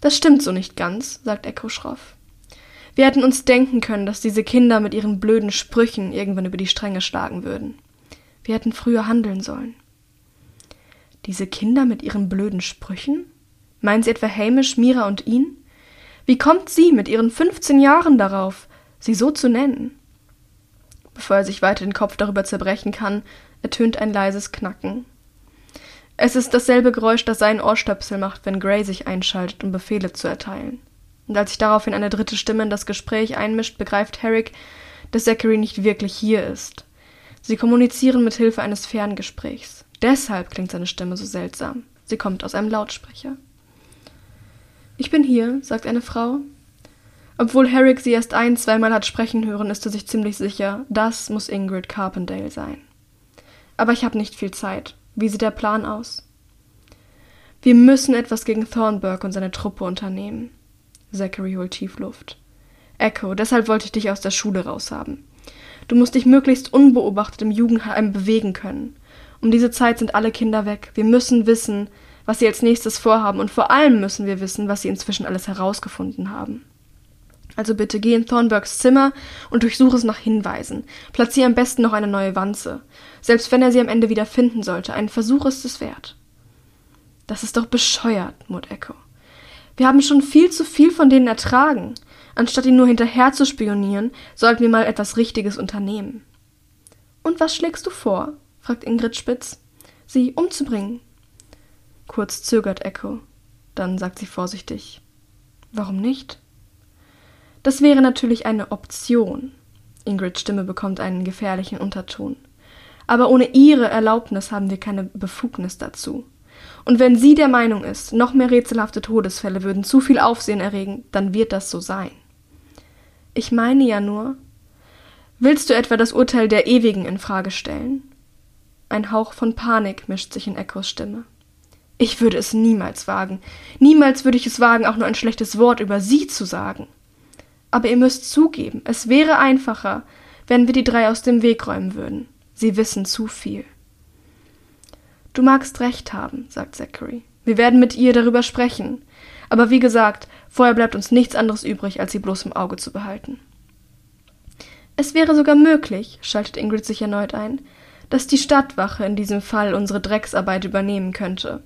Das stimmt so nicht ganz, sagt Echo schroff. Wir hätten uns denken können, dass diese Kinder mit ihren blöden Sprüchen irgendwann über die Stränge schlagen würden. Wir hätten früher handeln sollen. Diese Kinder mit ihren blöden Sprüchen? Meinen Sie etwa Hamish, Mira und ihn? Wie kommt sie mit ihren 15 Jahren darauf, sie so zu nennen? Bevor er sich weiter den Kopf darüber zerbrechen kann, ertönt ein leises Knacken. Es ist dasselbe Geräusch, das sein Ohrstöpsel macht, wenn Gray sich einschaltet, um Befehle zu erteilen. Und als sich daraufhin eine dritte Stimme in das Gespräch einmischt, begreift Herrick, dass Zachary nicht wirklich hier ist. Sie kommunizieren mit Hilfe eines Ferngesprächs. Deshalb klingt seine Stimme so seltsam. Sie kommt aus einem Lautsprecher. Ich bin hier, sagt eine Frau. Obwohl Herrick sie erst ein, zweimal hat sprechen hören, ist er sich ziemlich sicher, das muss Ingrid Carpendale sein. Aber ich habe nicht viel Zeit. Wie sieht der Plan aus? Wir müssen etwas gegen Thornburg und seine Truppe unternehmen. Zachary holt tief Luft. Echo, deshalb wollte ich dich aus der Schule raushaben. Du musst dich möglichst unbeobachtet im Jugendheim bewegen können. Um diese Zeit sind alle Kinder weg. Wir müssen wissen, was sie als nächstes vorhaben und vor allem müssen wir wissen, was sie inzwischen alles herausgefunden haben. Also bitte geh in Thornburgs Zimmer und durchsuche es nach Hinweisen. Platziere am besten noch eine neue Wanze. Selbst wenn er sie am Ende wieder finden sollte, ein Versuch ist es wert. Das ist doch bescheuert, murrt Echo. Wir haben schon viel zu viel von denen ertragen. Anstatt ihnen nur hinterher zu spionieren, sollten wir mal etwas Richtiges unternehmen. Und was schlägst du vor? fragt Ingrid spitz. Sie umzubringen. Kurz zögert Echo. Dann sagt sie vorsichtig. Warum nicht? Das wäre natürlich eine Option. Ingrids Stimme bekommt einen gefährlichen Unterton. Aber ohne ihre Erlaubnis haben wir keine Befugnis dazu. Und wenn sie der Meinung ist, noch mehr rätselhafte Todesfälle würden zu viel Aufsehen erregen, dann wird das so sein. Ich meine ja nur, willst du etwa das Urteil der Ewigen in Frage stellen? Ein Hauch von Panik mischt sich in Echos Stimme. Ich würde es niemals wagen. Niemals würde ich es wagen, auch nur ein schlechtes Wort über sie zu sagen. Aber ihr müsst zugeben, es wäre einfacher, wenn wir die drei aus dem Weg räumen würden. Sie wissen zu viel. Du magst recht haben, sagt Zachary. Wir werden mit ihr darüber sprechen. Aber wie gesagt, vorher bleibt uns nichts anderes übrig, als sie bloß im Auge zu behalten. Es wäre sogar möglich, schaltet Ingrid sich erneut ein, dass die Stadtwache in diesem Fall unsere Drecksarbeit übernehmen könnte.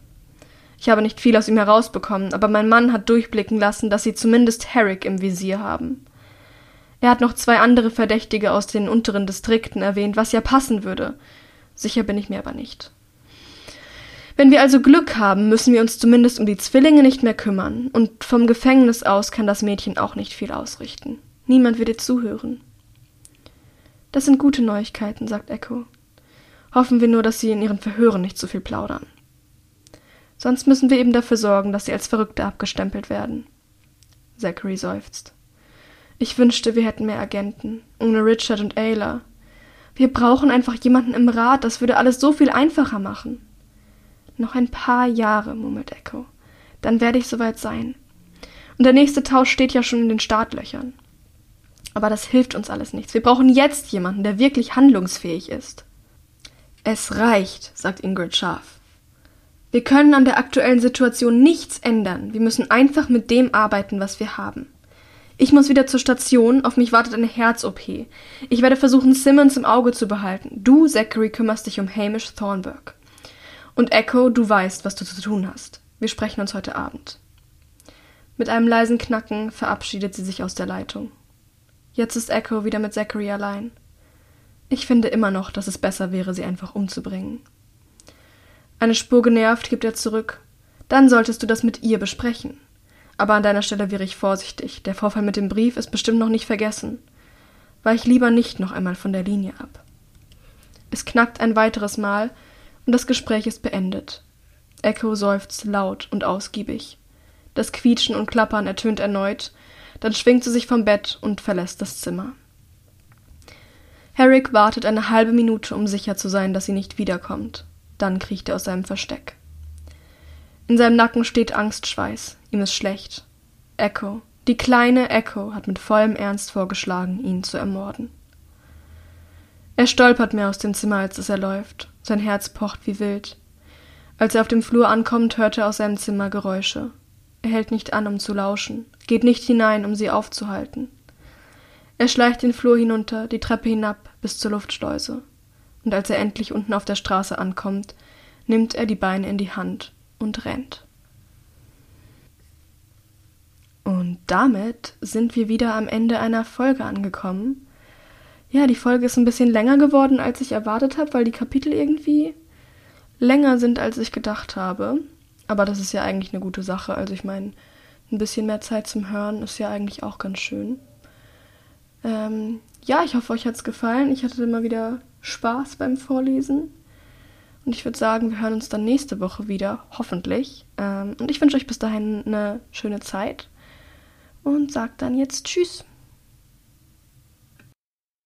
Ich habe nicht viel aus ihm herausbekommen, aber mein Mann hat durchblicken lassen, dass sie zumindest Herrick im Visier haben. Er hat noch zwei andere Verdächtige aus den unteren Distrikten erwähnt, was ja passen würde. Sicher bin ich mir aber nicht. Wenn wir also Glück haben, müssen wir uns zumindest um die Zwillinge nicht mehr kümmern, und vom Gefängnis aus kann das Mädchen auch nicht viel ausrichten. Niemand wird ihr zuhören. Das sind gute Neuigkeiten, sagt Echo. Hoffen wir nur, dass sie in ihren Verhören nicht zu viel plaudern. Sonst müssen wir eben dafür sorgen, dass sie als Verrückte abgestempelt werden. Zachary seufzt. Ich wünschte, wir hätten mehr Agenten, ohne Richard und Ayla. Wir brauchen einfach jemanden im Rat, das würde alles so viel einfacher machen. Noch ein paar Jahre, murmelt Echo. Dann werde ich soweit sein. Und der nächste Tausch steht ja schon in den Startlöchern. Aber das hilft uns alles nichts. Wir brauchen jetzt jemanden, der wirklich handlungsfähig ist. Es reicht, sagt Ingrid scharf. Wir können an der aktuellen Situation nichts ändern. Wir müssen einfach mit dem arbeiten, was wir haben. Ich muss wieder zur Station, auf mich wartet eine Herz-OP. Ich werde versuchen, Simmons im Auge zu behalten. Du, Zachary, kümmerst dich um Hamish Thornburg. Und Echo, du weißt, was du zu tun hast. Wir sprechen uns heute Abend. Mit einem leisen Knacken verabschiedet sie sich aus der Leitung. Jetzt ist Echo wieder mit Zachary allein. Ich finde immer noch, dass es besser wäre, sie einfach umzubringen. Eine Spur genervt gibt er zurück. Dann solltest du das mit ihr besprechen. Aber an deiner Stelle wäre ich vorsichtig. Der Vorfall mit dem Brief ist bestimmt noch nicht vergessen. Weich lieber nicht noch einmal von der Linie ab. Es knackt ein weiteres Mal und das Gespräch ist beendet. Echo seufzt laut und ausgiebig. Das Quietschen und Klappern ertönt erneut, dann schwingt sie sich vom Bett und verlässt das Zimmer. Herrick wartet eine halbe Minute, um sicher zu sein, dass sie nicht wiederkommt. Dann kriecht er aus seinem Versteck. In seinem Nacken steht Angstschweiß. Ihm ist schlecht. Echo, die kleine Echo, hat mit vollem Ernst vorgeschlagen, ihn zu ermorden. Er stolpert mehr aus dem Zimmer, als es er läuft. Sein Herz pocht wie wild. Als er auf dem Flur ankommt, hört er aus seinem Zimmer Geräusche. Er hält nicht an, um zu lauschen, geht nicht hinein, um sie aufzuhalten. Er schleicht den Flur hinunter, die Treppe hinab bis zur Luftschleuse und als er endlich unten auf der Straße ankommt, nimmt er die Beine in die Hand und rennt. Und damit sind wir wieder am Ende einer Folge angekommen. Ja, die Folge ist ein bisschen länger geworden, als ich erwartet habe, weil die Kapitel irgendwie länger sind, als ich gedacht habe. Aber das ist ja eigentlich eine gute Sache. Also ich meine, ein bisschen mehr Zeit zum Hören ist ja eigentlich auch ganz schön. Ähm, ja, ich hoffe, euch hat es gefallen. Ich hatte immer wieder Spaß beim Vorlesen. Und ich würde sagen, wir hören uns dann nächste Woche wieder, hoffentlich. Ähm, und ich wünsche euch bis dahin eine schöne Zeit und sage dann jetzt Tschüss.